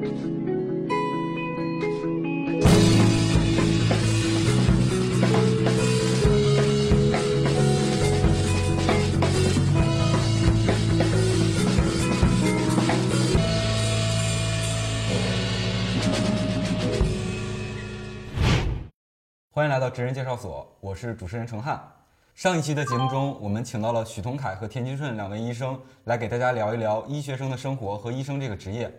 欢迎来到职人介绍所，我是主持人程汉。上一期的节目中，我们请到了许同凯和田金顺两位医生，来给大家聊一聊医学生的生活和医生这个职业。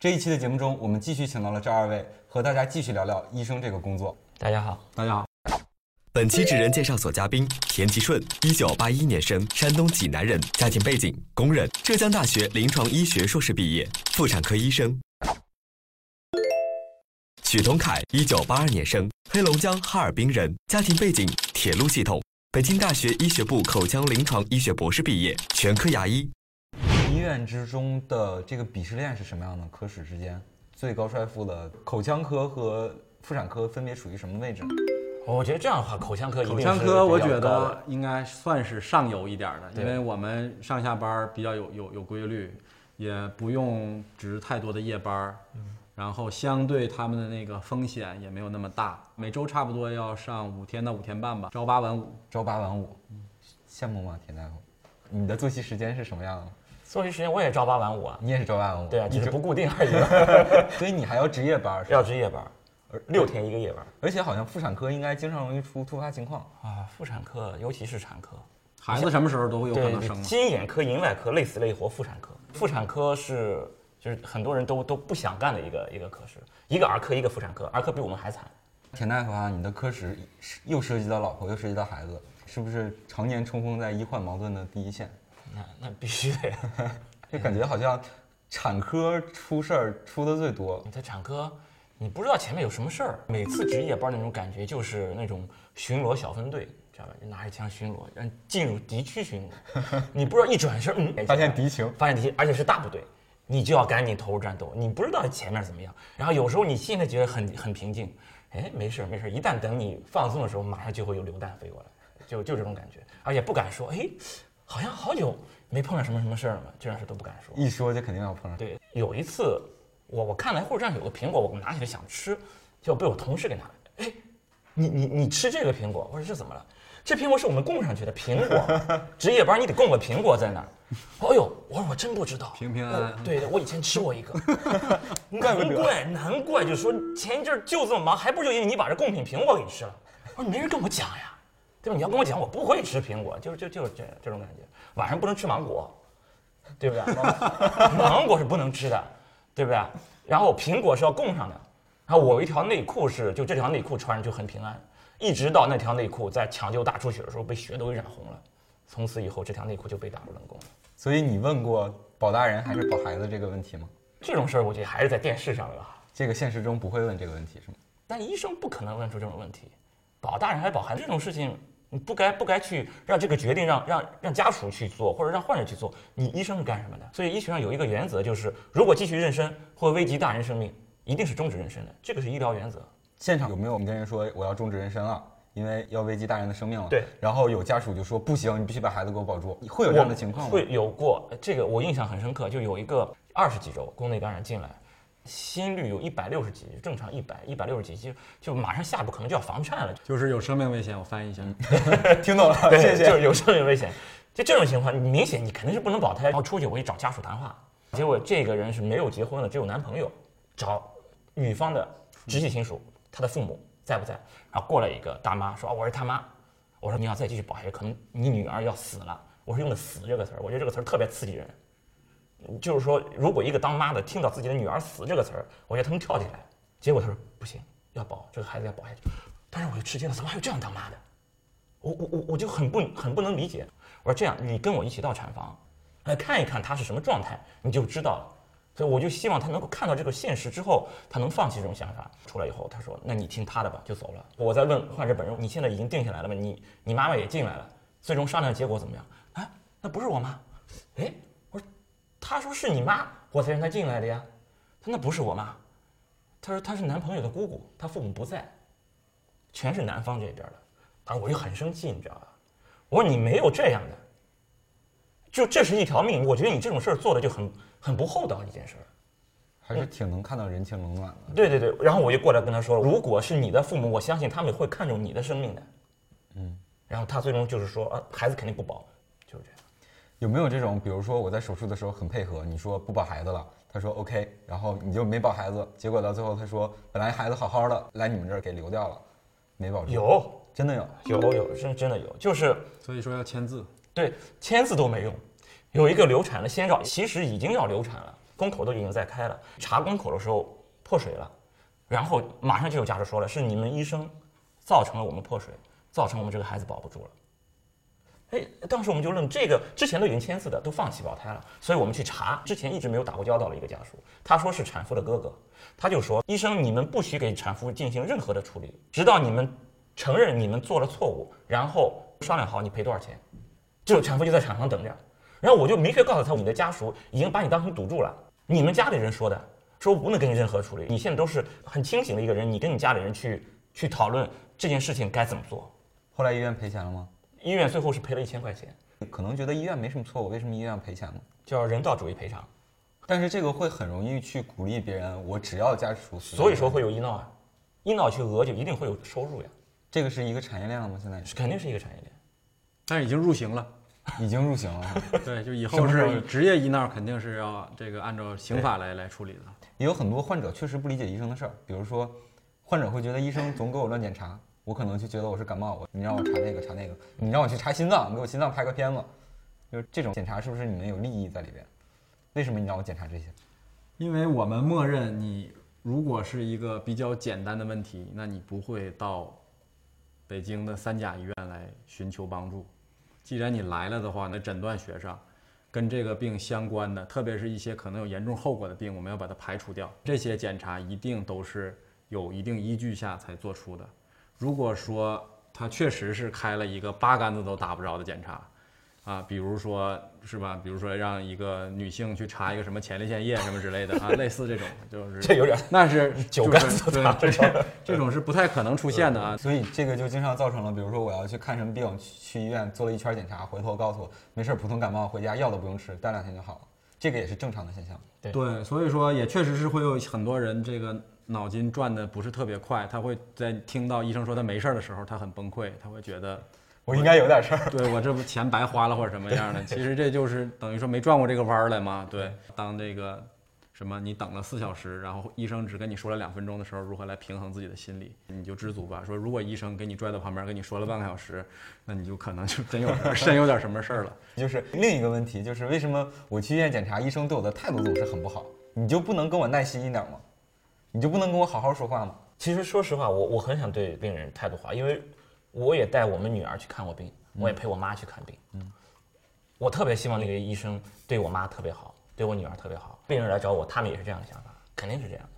这一期的节目中，我们继续请到了这二位，和大家继续聊聊医生这个工作。大家好，大家好，本期职人介绍所嘉宾田吉顺，一九八一年生，山东济南人，家庭背景工人，浙江大学临床医学硕士毕业，妇产科医生。许同凯，一九八二年生，黑龙江哈尔滨人，家庭背景铁路系统，北京大学医学部口腔临床医学博士毕业，全科牙医。医院之中的这个鄙视链是什么样的？科室之间最高帅富的口腔科和妇产科分别处于什么位置呢？我觉得这样的话，口腔科口腔科我觉得应该算是上游一点儿的，因为我们上下班儿比较有有有规律，也不用值太多的夜班儿，然后相对他们的那个风险也没有那么大，每周差不多要上五天到五天半吧，朝八晚五。朝八晚五，羡慕吗，田大夫？你的作息时间是什么样的？作息时间我也朝八晚五啊，你也是朝八晚五？对啊，只是不固定而已，所以你还要值夜班是吧？要值夜班，六天一个夜班而且好像妇产科应该经常容易出突发情况。啊。妇产科尤其是产科，孩子什么时候都会有可能生嘛。基因眼科、银外科累死累活妇产科，妇产科是就是很多人都都不想干的一个一个科室，一个儿科一个妇产科，儿科比我们还惨。田大夫啊，你的科室是又涉及到老婆，又涉及到孩子，是不是常年冲锋在医患矛盾的第一线？那那必须的呀！就感觉好像产科出事儿出的最多你。在产科，你不知道前面有什么事儿，每次值夜班那种感觉就是那种巡逻小分队，知道吧？就拿着枪巡逻，让进入敌区巡逻，你不知道一转身，嗯，发现敌情，发现敌情，而且是大部队，你就要赶紧投入战斗，你不知道前面怎么样。然后有时候你心里觉得很很平静，哎，没事儿没事儿，一旦等你放松的时候，马上就会有榴弹飞过来，就就这种感觉，而且不敢说，哎，好像好久没碰上什么什么事儿了嘛，这种事都不敢说。一说就肯定要碰上。对，有一次我我看来护士站有个苹果，我拿起来想吃，结果被我同事给拿来。哎，你你你吃这个苹果？我说这怎么了？这苹果是我们供上去的苹果，值夜班你得供个苹果在那儿。哎呦，我说我真不知道，平平安安我对的，我以前吃过一个，难怪难怪，就是说前一阵就这么忙，还不是就因为你把这贡品苹果给吃了？我说没人跟我讲呀，对吧？你要跟我讲，我不会吃苹果，就是就就是这这种感觉。晚上不能吃芒果，对不对？芒 芒果是不能吃的，对不对？然后苹果是要供上的。然后我有一条内裤是，就这条内裤穿上就很平安，一直到那条内裤在抢救大出血的时候被血都给染红了，从此以后这条内裤就被打入冷宫了。所以你问过保大人还是保孩子这个问题吗？这种事儿我觉得还是在电视上了。这个现实中不会问这个问题是吗？但医生不可能问出这种问题，保大人还是保孩子这种事情，你不该不该去让这个决定让让让家属去做，或者让患者去做，你医生是干什么的？所以医学上有一个原则，就是如果继续妊娠或危及大人生命，一定是终止妊娠的，这个是医疗原则。现场有没有跟人说我要终止妊娠了，因为要危及大人的生命了？对。然后有家属就说不行，你必须把孩子给我保住。会有这样的情况吗？会有过，这个我印象很深刻，就有一个二十几周宫内感染进来，心率有一百六十几，正常一百一百六十几，就就马上下一步可能就要房颤了，就是有生命危险，我翻译一下。听懂了，对，谢谢。就是有生命危险。就这种情况，你明显你肯定是不能保胎。然后出去我一找家属谈话，结果这个人是没有结婚的，只有男朋友，找女方的直系亲属，他的父母在不在？然后过来一个大妈说啊，我是他妈。我说你要再继续保下去，可能你女儿要死了。我是用的“死”这个词儿，我觉得这个词儿特别刺激人。就是说，如果一个当妈的听到自己的女儿死这个词儿，我觉得他能跳起来。结果他说不行，要保这个孩子要保下去。但是我就吃惊了，怎么还有这样当妈的？我我我我就很不很不能理解。我说这样，你跟我一起到产房，来看一看他是什么状态，你就知道了。所以我就希望他能够看到这个现实之后，他能放弃这种想法。出来以后，他说：“那你听他的吧。”就走了。我在问患者本人：“你现在已经定下来了吗？你你妈妈也进来了，最终商量结果怎么样？”啊，那不是我妈。哎，他说是你妈，我才让他进来的呀。他说那不是我妈。他说他是男朋友的姑姑，他父母不在，全是男方这边的。当时我就很生气，你知道吧？我说你没有这样的，就这是一条命，我觉得你这种事儿做的就很很不厚道一件事儿。还是挺能看到人情冷暖的。对对对，然后我就过来跟他说，如果是你的父母，我相信他们会看重你的生命的。嗯，然后他最终就是说，啊，孩子肯定不保，就是这样。有没有这种，比如说我在手术的时候很配合，你说不保孩子了，他说 OK，然后你就没保孩子，结果到最后他说本来孩子好好的，来你们这儿给流掉了，没保住。有真的有。有有，真真的有，就是所以说要签字。对签字都没用。有一个流产的先兆，其实已经要流产了，宫口都已经在开了，查宫口的时候破水了，然后马上就有家属说了，是你们医生造成了我们破水，造成我们这个孩子保不住了。哎，当时我们就论这个之前都已经签字的都放弃保胎了，所以我们去查，之前一直没有打过交道的一个家属，他说是产妇的哥哥，他就说医生你们不许给产妇进行任何的处理，直到你们承认你们做了错误，然后商量好你赔多少钱，就产妇就在产房等着，然后我就明确告诉他，你的家属已经把你当成赌注了，你们家里人说的，说我不能给你任何处理，你现在都是很清醒的一个人，你跟你家里人去去讨论这件事情该怎么做，后来医院赔钱了吗？医院最后是赔了一千块钱，可能觉得医院没什么错误，为什么医院要赔钱呢？叫人道主义赔偿。但是这个会很容易去鼓励别人，我只要家属死，所以说会有医闹啊，医闹去讹就一定会有收入呀，这个是一个产业链了吗？现在是肯定是一个产业链。但是已经入刑了。已经入刑了。对，就以后是职业医闹，肯定是要这个按照刑法来来处理的。也有很多患者确实不理解医生的事儿，比如说，患者会觉得医生总给我乱检查，我可能就觉得我是感冒，我你让我查那个查那个，你让我去查心脏，你给我心脏拍个片子，就是这种检查是不是你们有利益在里边？为什么你让我检查这些？因为我们默认你如果是一个比较简单的问题，那你不会到北京的三甲医院来寻求帮助。既然你来了的话，那诊断学上跟这个病相关的，特别是一些可能有严重后果的病，我们要把它排除掉。这些检查一定都是有一定依据下才做出的。如果说他确实是开了一个八竿子都打不着的检查，啊，比如说是吧？比如说让一个女性去查一个什么前列腺液什么之类的啊，类似这种，就是这有点那是 九就是竿子打对，这这种是不太可能出现的啊。所以这个就经常造成了，比如说我要去看什么病，去医院做了一圈检查，回头告诉我没事儿，普通感冒回家药都不用吃，待两天就好了，这个也是正常的现象。对，所以说也确实是会有很多人这个脑筋转的不是特别快，他会在听到医生说他没事儿的时候，他很崩溃，他会觉得我应该有点事儿。对我这不钱白花了或者什么样的，其实这就是等于说没转过这个弯儿来嘛。对，当这个什么你等了四小时，然后医生只跟你说了两分钟的时候，如何来平衡自己的心理，你就知足吧。说如果医生给你拽到旁边跟你说了半个小时，那你就可能就真有 真有点什么事儿了。就是另一个问题，就是为什么我去医院检查，医生对我的态度总是很不好？你就不能跟我耐心一点吗？你就不能跟我好好说话吗？其实说实话，我我很想对病人态度好，因为我也带我们女儿去看过病，我也陪我妈去看病。嗯，我特别希望那个医生对我妈特别好，对我女儿特别好。病人来找我，他们也是这样的想法，肯定是这样的。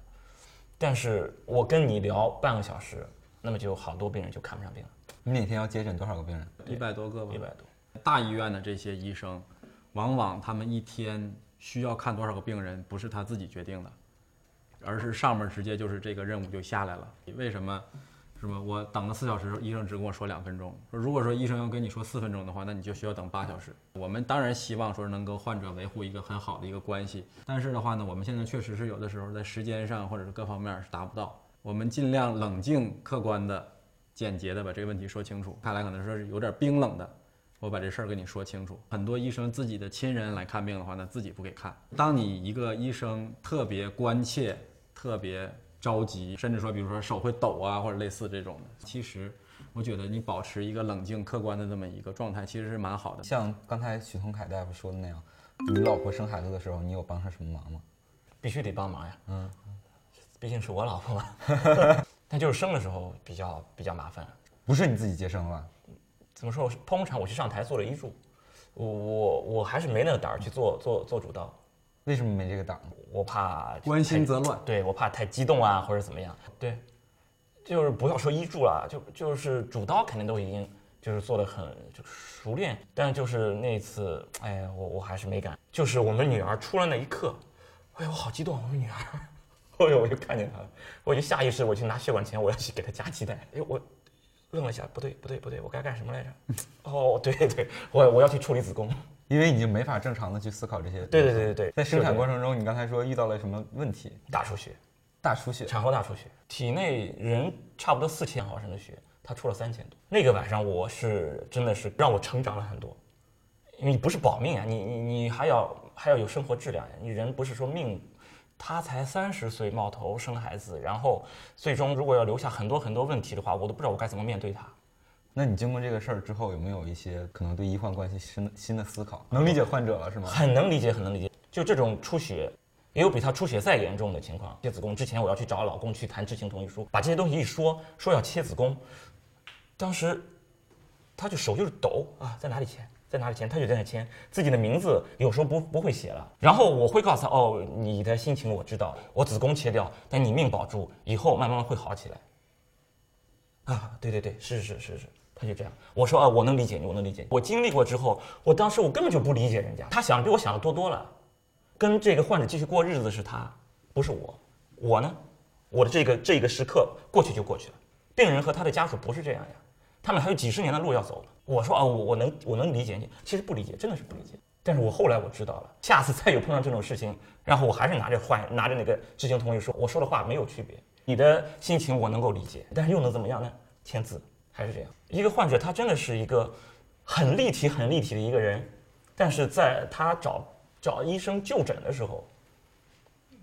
但是我跟你聊半个小时，那么就好多病人就看不上病了，你每天要接诊多少个病人？一百多个吧一，百多。大医院的这些医生，往往他们一天需要看多少个病人，不是他自己决定的，而是上面直接就是这个任务就下来了。为什么？是吧？我等了四小时，医生只跟我说两分钟。如果说医生要跟你说四分钟的话，那你就需要等八小时。我们当然希望说能够患者维护一个很好的一个关系，但是的话呢，我们现在确实是有的时候在时间上或者是各方面是达不到。我们尽量冷静、客观的、简洁的把这个问题说清楚。看来可能说是有点冰冷的，我把这事儿跟你说清楚。很多医生自己的亲人来看病的话呢，自己不给看。当你一个医生特别关切、特别着急，甚至说比如说手会抖啊，或者类似这种的，其实我觉得你保持一个冷静、客观的这么一个状态，其实是蛮好的。像刚才许同凯大夫说的那样，你老婆生孩子的时候，你有帮上什么忙吗？必须得帮忙呀。嗯，毕竟是我老婆嘛。但就是生的时候比较比较麻烦。不是你自己接生吧？怎么说？剖宫产我去上台做了医助，我我我还是没那个胆儿去做做做主刀，为什么没这个胆儿？我怕关心则乱。对我怕太激动啊，或者怎么样。对，就是不要说医助了，就就是主刀肯定都已经就是做的很就熟练，但就是那次，哎呀，我我还是没敢。就是我们女儿出来那一刻，哎呀，我好激动，我们女儿，哎呦，我就看见她了，我就下意识我去拿血管钳，我要去给她夹脐带，哎，我愣了一下，不对不对不对，我该干什么来着？哦，对对，我我要去处理子宫。因为已经没法正常的去思考这些。对对对对对，在生产过程程中，你刚才说遇到了什么问题？大出血，大出血。产后大出血，体内人差不多四千毫升的血，他出了三千多。那个晚上我是真的是让我成长了很多，因为你不是保命啊，你你你还要还要有生活质量呀，你人不是说命。他才三十岁冒头生孩子，然后最终如果要留下很多很多问题的话，我都不知道我该怎么面对他。那你经过这个事儿之后，有没有一些可能对医患关系新的新的思考？能理解患者了是吗？很能理解，很能理解。就这种出血，也有比他出血再严重的情况。切子宫之前，我要去找老公去谈知情同意书，把这些东西一说，说要切子宫，当时他就手就是抖啊，在哪里切？在哪里签，他就在那签自己的名字，有时候不不会写了。然后我会告诉他，哦，你的心情我知道，我子宫切掉，但你命保住，以后慢慢会好起来。啊，对对对，是是是是，他就这样。我说啊，我能理解你，我能理解。我经历过之后，我当时我根本就不理解人家，他想的比我想的多多了。跟这个患者继续过日子是他，不是我。我呢，我的这个这个时刻过去就过去了。病人和他的家属不是这样呀。他们还有几十年的路要走。我说啊，我我能我能理解你，其实不理解，真的是不理解。但是我后来我知道了，下次再有碰到这种事情，然后我还是拿着换拿着那个知情同意书，我说的话没有区别。你的心情我能够理解，但是又能怎么样呢？签字还是这样。一个患者他真的是一个很立体很立体的一个人，但是在他找找医生就诊的时候，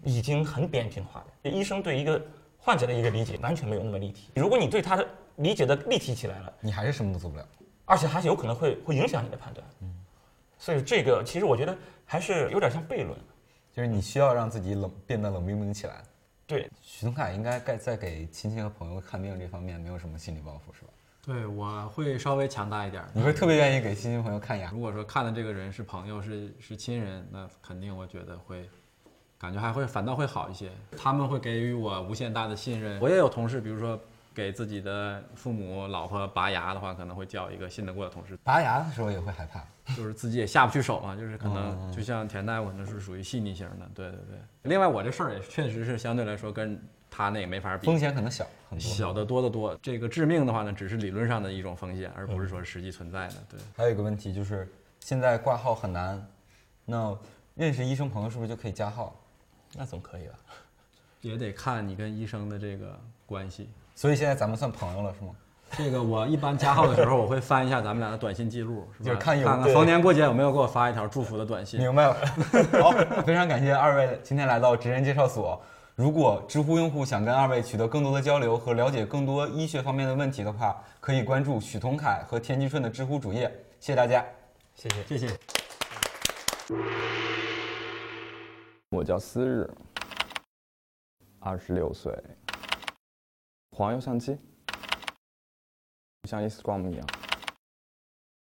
已经很扁平化的。医生对一个患者的一个理解完全没有那么立体。如果你对他的理解的立体起来了，你还是什么都做不了，而且还是有可能会会影响你的判断。嗯，所以这个其实我觉得还是有点像悖论，就是你需要让自己冷变得冷冰冰起来。对，许东凯应该该在给亲戚和朋友看病这方面没有什么心理包袱，是吧？对，我会稍微强大一点。你会特别愿意给亲戚朋友看牙？如果说看的这个人是朋友，是是亲人，那肯定我觉得会，感觉还会反倒会好一些。他们会给予我无限大的信任。我也有同事，比如说。给自己的父母、老婆拔牙的话，可能会叫一个信得过的同事。拔牙的时候也会害怕，就是自己也下不去手嘛，就是可能就像田大夫，可能是属于细腻型的。对对对。另外，我这事儿也确实是相对来说跟他那个没法比，风险可能小很多，小得多得多。这个致命的话呢，只是理论上的一种风险，而不是说实际存在的。对。还有一个问题就是，现在挂号很难，那认识医生朋友是不是就可以加号？那总可以吧，也得看你跟医生的这个关系。所以现在咱们算朋友了，是吗？这个我一般加号的时候，我会翻一下咱们俩的短信记录，就是看有看逢年过节有没有给我发一条祝福的短信。明白了。好，非常感谢二位今天来到职人介绍所。如果知乎用户想跟二位取得更多的交流和了解更多医学方面的问题的话，可以关注许同凯和田吉顺的知乎主页。谢谢大家，谢谢谢谢。我叫思日，二十六岁。黄油相机，像 Instagram 一样，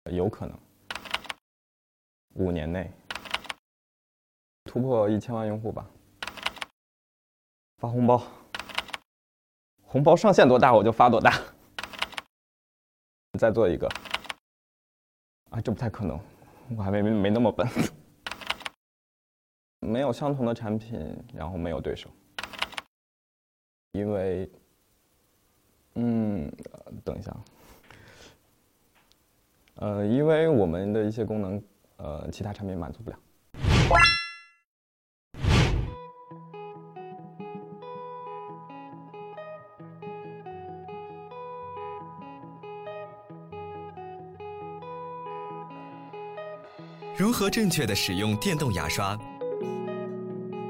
有可能五年内突破一千万用户吧。发红包，红包上限多大我就发多大。再做一个，啊，这不太可能，我还没没那么笨。没有相同的产品，然后没有对手，因为。嗯，等一下，呃，因为我们的一些功能，呃，其他产品满足不了。如何正确的使用电动牙刷？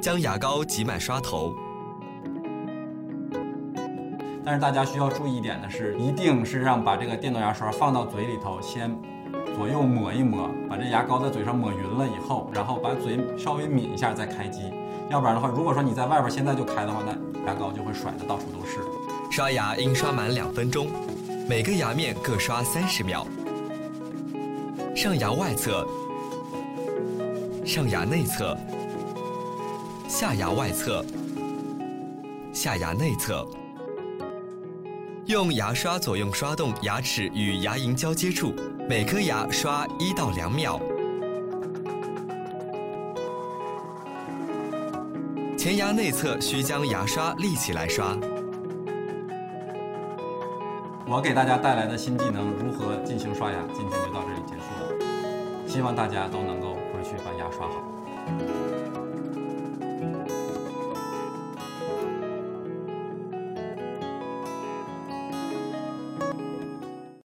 将牙膏挤满刷头。但是大家需要注意一点的是，一定是让把这个电动牙刷放到嘴里头，先左右抹一抹，把这牙膏在嘴上抹匀了以后，然后把嘴稍微抿一下再开机。要不然的话，如果说你在外边现在就开的话，那牙膏就会甩得到处都是。刷牙应刷满两分钟，每个牙面各刷三十秒。上牙外侧、上牙内侧、下牙外侧、下牙内侧。用牙刷左右刷动牙齿与牙龈交接处，每颗牙刷一到两秒。前牙内侧需将牙刷立起来刷。我给大家带来的新技能如何进行刷牙，今天就到这里结束了。希望大家都能够回去把牙刷好。